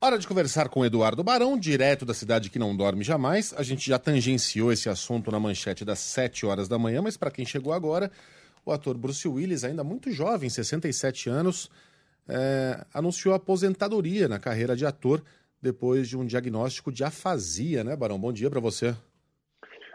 Hora de conversar com Eduardo Barão, direto da cidade que não dorme jamais. A gente já tangenciou esse assunto na manchete das 7 horas da manhã, mas para quem chegou agora, o ator Bruce Willis, ainda muito jovem, 67 anos, é, anunciou aposentadoria na carreira de ator depois de um diagnóstico de afasia, né, Barão? Bom dia para você.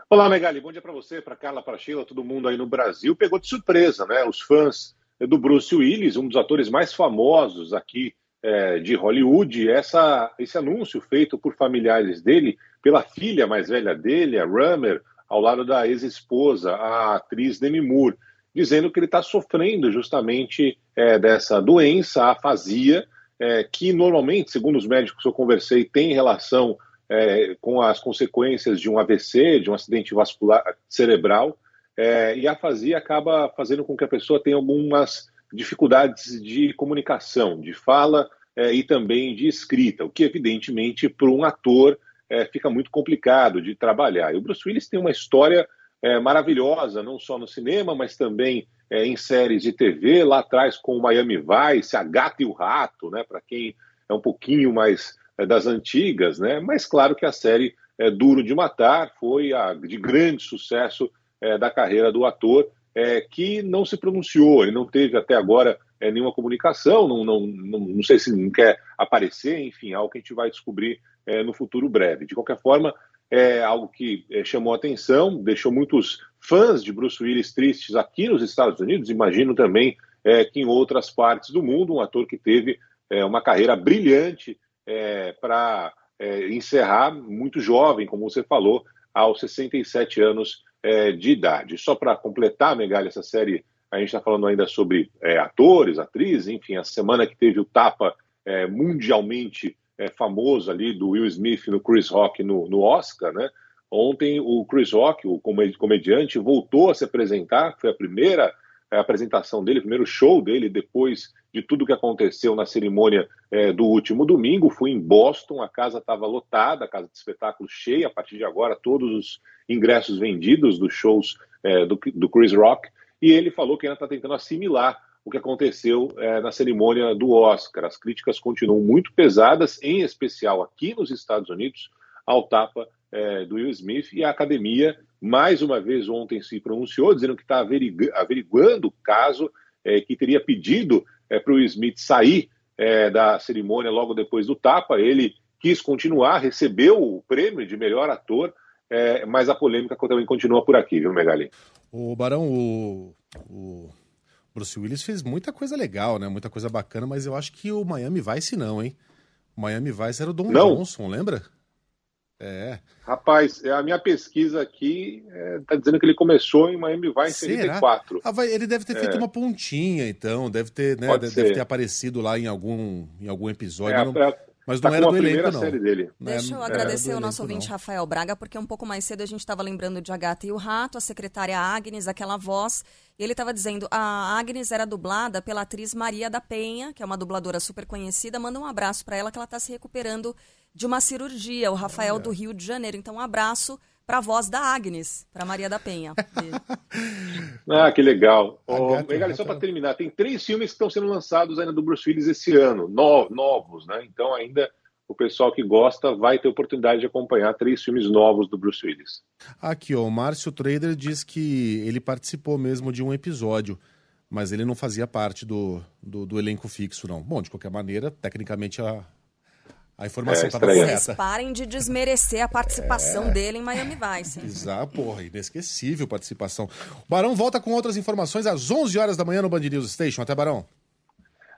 Olá, Megali. Bom dia para você, para Carla, para Sheila, todo mundo aí no Brasil. Pegou de surpresa, né? Os fãs do Bruce Willis, um dos atores mais famosos aqui é, de Hollywood, essa, esse anúncio feito por familiares dele, pela filha mais velha dele, a Rummer, ao lado da ex-esposa, a atriz Demi Moore, dizendo que ele está sofrendo justamente é, dessa doença, a afasia, é, que normalmente, segundo os médicos que eu conversei, tem relação é, com as consequências de um AVC, de um acidente vascular cerebral, é, e a afasia acaba fazendo com que a pessoa tenha algumas dificuldades de comunicação, de fala é, e também de escrita, o que evidentemente para um ator é, fica muito complicado de trabalhar. E o Bruce Willis tem uma história é, maravilhosa, não só no cinema, mas também em séries de TV, lá atrás com o Miami Vice, A Gata e o Rato, né, para quem é um pouquinho mais das antigas, né, mas claro que a série Duro de Matar foi a, de grande sucesso da carreira do ator, que não se pronunciou, ele não teve até agora nenhuma comunicação, não, não, não, não, sei se não quer aparecer, enfim, algo que a gente vai descobrir no futuro breve. De qualquer forma, é algo que chamou atenção, deixou muitos fãs de Bruce Willis tristes aqui nos Estados Unidos, imagino também é, que em outras partes do mundo, um ator que teve é, uma carreira brilhante é, para encerrar muito jovem, como você falou, aos 67 anos de idade. Só para completar, Megali, essa série, a gente está falando ainda sobre atores, atrizes, enfim, a semana que teve o tapa mundialmente famoso ali do Will Smith no Chris Rock no, no Oscar, né? Ontem o Chris Rock, o comediante, voltou a se apresentar, foi a primeira eh, apresentação dele, o primeiro show dele depois de tudo que aconteceu na cerimônia é, do último domingo. Fui em Boston, a casa estava lotada, a casa de espetáculo cheia. A partir de agora, todos os ingressos vendidos dos shows é, do, do, Chris Rock. E ele falou que ainda está tentando assimilar o que aconteceu é, na cerimônia do Oscar. As críticas continuam muito pesadas, em especial aqui nos Estados Unidos, ao tapa é, do Will Smith e a academia, mais uma vez ontem se pronunciou, dizendo que está averigu averiguando o caso, é, que teria pedido é, para o Smith sair é, da cerimônia logo depois do tapa. Ele quis continuar, recebeu o prêmio de melhor ator, é, mas a polêmica também continua por aqui, viu, Megali? O Barão, o, o Bruce Willis fez muita coisa legal, né? Muita coisa bacana, mas eu acho que o Miami Vice não, hein? O Miami Vice era o Don não. Johnson, lembra? É. Rapaz, a minha pesquisa aqui está é, dizendo que ele começou em Miami Vice em 74. Ah, vai, ele deve ter feito é. uma pontinha, então. Deve ter, né, deve, deve, ter aparecido lá em algum, em algum episódio. É, não, é, mas tá não era do elenco, não. Série dele. Deixa eu é, agradecer ao nosso ouvinte não. Rafael Braga, porque um pouco mais cedo a gente estava lembrando de Agatha e o Rato, a secretária Agnes, aquela voz. E ele estava dizendo, a Agnes era dublada pela atriz Maria da Penha, que é uma dubladora super conhecida. Manda um abraço para ela, que ela está se recuperando de uma cirurgia, o Rafael do Rio de Janeiro. Então, um abraço para a voz da Agnes, para Maria da Penha. ah, que legal. Oh, legal só para terminar, tem três filmes que estão sendo lançados ainda do Bruce Willis esse ano, no, novos, né? Então, ainda o pessoal que gosta vai ter oportunidade de acompanhar três filmes novos do Bruce Willis. Aqui, ó, o Márcio Trader diz que ele participou mesmo de um episódio, mas ele não fazia parte do, do, do elenco fixo, não. Bom, de qualquer maneira, tecnicamente a, A informação É, estava. Vocês correta. parem de desmerecer a participação dele em Miami Vice. Exato, porra, inesquecível participação. O Barão volta com outras informações às 11 horas da manhã no Band News Station. Até, Barão.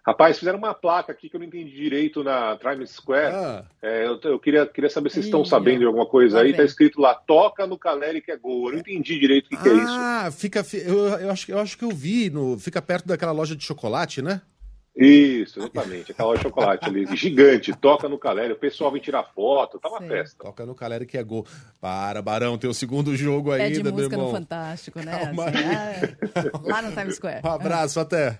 Rapaz, fizeram uma placa aqui que eu não entendi direito na Times Square. Ah. É, eu, eu queria, queria saber se vocês estão sabendo de alguma coisa aí. Tá escrito lá, toca no Caleri que é gol. Eu não entendi direito o que, que é isso. Ah, fica. fi- Eu, eu, acho, eu acho que eu vi. No, fica perto daquela loja de chocolate, né? Isso, exatamente. Aquela loja de chocolate ali, gigante, toca no Caleri. O pessoal vem tirar foto, tá uma Sim. festa. Toca no Caleri que é gol. Para, Barão, tem o segundo jogo ainda, Pede meu música irmão. no Fantástico, né? Assim, ah, lá no Times Square. Um abraço, até.